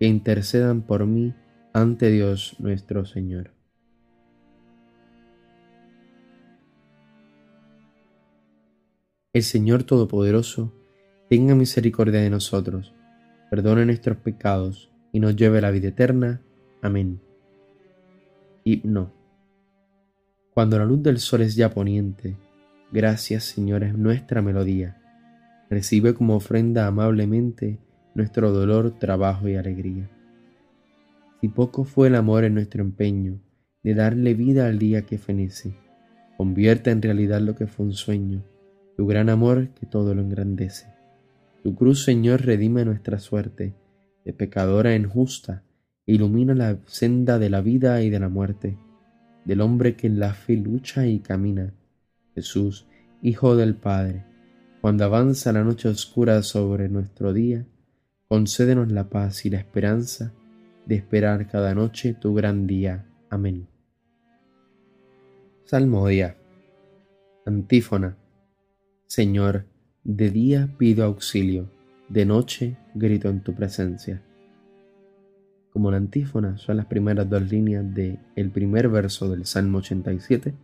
que intercedan por mí ante Dios nuestro Señor. El Señor Todopoderoso tenga misericordia de nosotros, perdone nuestros pecados y nos lleve a la vida eterna. Amén. Himno. Cuando la luz del sol es ya poniente, gracias Señor es nuestra melodía. Recibe como ofrenda amablemente nuestro dolor, trabajo y alegría. Si poco fue el amor en nuestro empeño de darle vida al día que fenece, convierte en realidad lo que fue un sueño, tu gran amor que todo lo engrandece. Tu cruz, Señor, redime nuestra suerte, de pecadora en justa, ilumina la senda de la vida y de la muerte, del hombre que en la fe lucha y camina. Jesús, Hijo del Padre, cuando avanza la noche oscura sobre nuestro día, concédenos la paz y la esperanza de esperar cada noche tu gran día. Amén. Salmodia. Antífona. Señor, de día pido auxilio, de noche grito en tu presencia. Como la antífona son las primeras dos líneas del el primer verso del Salmo 87,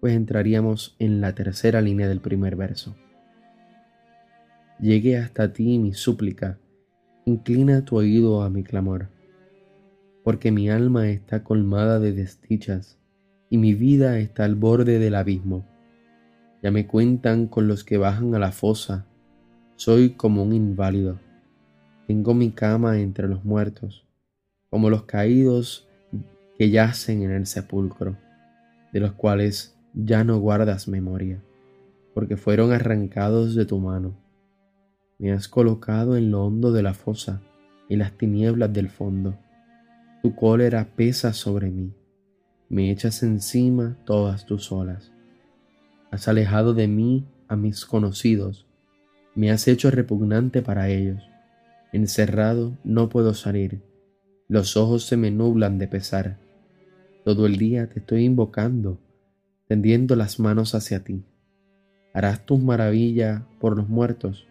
pues entraríamos en la tercera línea del primer verso. Llegué hasta ti mi súplica inclina tu oído a mi clamor, porque mi alma está colmada de desdichas y mi vida está al borde del abismo. Ya me cuentan con los que bajan a la fosa, soy como un inválido. Tengo mi cama entre los muertos, como los caídos que yacen en el sepulcro, de los cuales ya no guardas memoria, porque fueron arrancados de tu mano me has colocado en lo hondo de la fosa, y las tinieblas del fondo. Tu cólera pesa sobre mí, me echas encima todas tus olas. Has alejado de mí a mis conocidos, me has hecho repugnante para ellos. Encerrado no puedo salir, los ojos se me nublan de pesar. Todo el día te estoy invocando, tendiendo las manos hacia ti. Harás tus maravillas por los muertos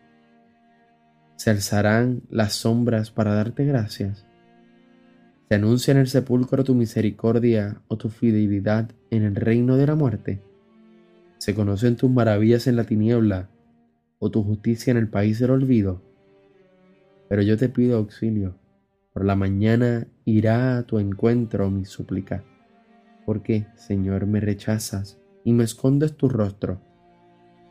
se alzarán las sombras para darte gracias. ¿Se anuncia en el sepulcro tu misericordia o tu fidelidad en el reino de la muerte? ¿Se conocen tus maravillas en la tiniebla o tu justicia en el país del olvido? Pero yo te pido auxilio. Por la mañana irá a tu encuentro mi súplica. Porque, Señor, me rechazas y me escondes tu rostro.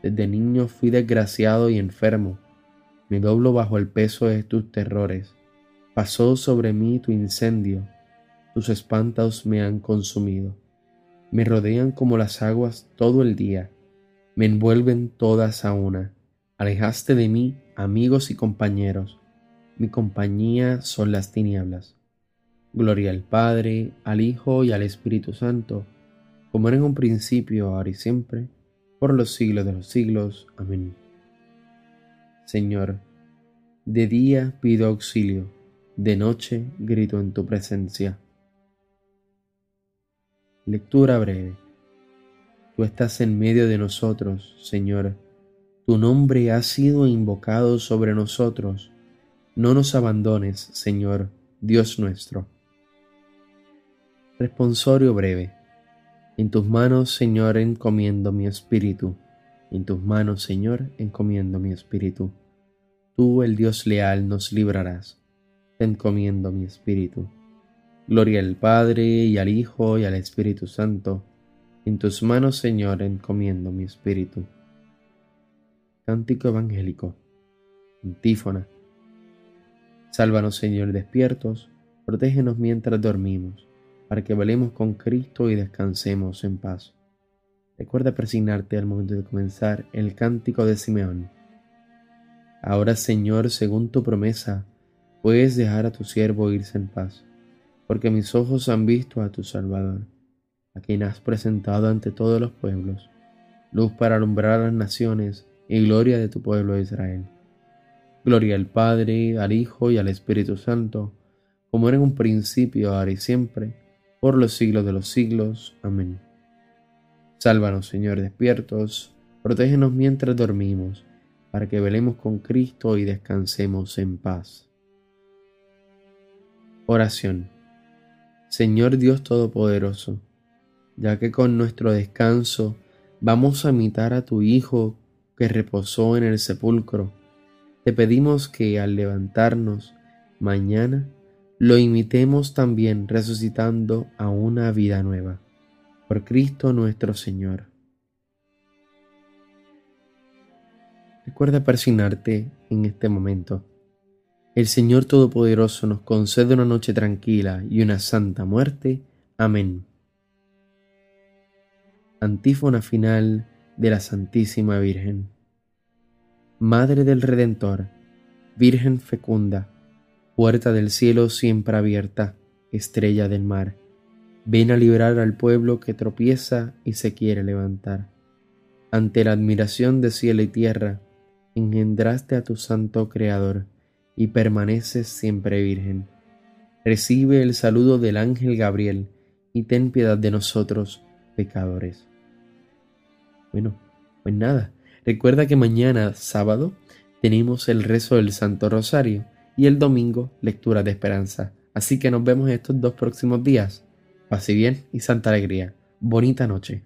Desde niño fui desgraciado y enfermo me doblo bajo el peso de tus terrores. Pasó sobre mí tu incendio, tus espantos me han consumido. Me rodean como las aguas todo el día, me envuelven todas a una. Alejaste de mí amigos y compañeros, mi compañía son las tinieblas. Gloria al Padre, al Hijo y al Espíritu Santo, como era en un principio, ahora y siempre, por los siglos de los siglos. Amén. Señor, de día pido auxilio, de noche grito en tu presencia. Lectura breve. Tú estás en medio de nosotros, Señor. Tu nombre ha sido invocado sobre nosotros. No nos abandones, Señor, Dios nuestro. Responsorio breve. En tus manos, Señor, encomiendo mi espíritu. En tus manos, Señor, encomiendo mi espíritu. Tú, el Dios leal, nos librarás. te encomiendo mi espíritu. Gloria al Padre y al Hijo y al Espíritu Santo. En tus manos, Señor, encomiendo mi espíritu. Cántico Evangélico. Antífona. Sálvanos, Señor, despiertos, protégenos mientras dormimos, para que velemos con Cristo y descansemos en paz. Recuerda presignarte al momento de comenzar el cántico de Simeón. Ahora, Señor, según tu promesa, puedes dejar a tu siervo irse en paz, porque mis ojos han visto a tu Salvador, a quien has presentado ante todos los pueblos, luz para alumbrar a las naciones y gloria de tu pueblo Israel. Gloria al Padre, al Hijo y al Espíritu Santo, como era en un principio, ahora y siempre, por los siglos de los siglos. Amén. Sálvanos, Señor, despiertos, protégenos mientras dormimos, para que velemos con Cristo y descansemos en paz. Oración. Señor Dios Todopoderoso, ya que con nuestro descanso vamos a imitar a tu Hijo que reposó en el sepulcro, te pedimos que al levantarnos mañana lo imitemos también resucitando a una vida nueva. Por Cristo nuestro Señor. Recuerda persignarte en este momento el Señor Todopoderoso nos concede una noche tranquila y una santa muerte. Amén. Antífona final de la Santísima Virgen. Madre del Redentor, Virgen fecunda, puerta del cielo siempre abierta, estrella del mar, ven a librar al pueblo que tropieza y se quiere levantar. Ante la admiración de cielo y tierra, engendraste a tu santo Creador y permaneces siempre virgen. Recibe el saludo del ángel Gabriel y ten piedad de nosotros, pecadores. Bueno, pues nada, recuerda que mañana, sábado, tenemos el rezo del Santo Rosario y el domingo lectura de esperanza. Así que nos vemos estos dos próximos días. Pase bien y santa alegría. Bonita noche.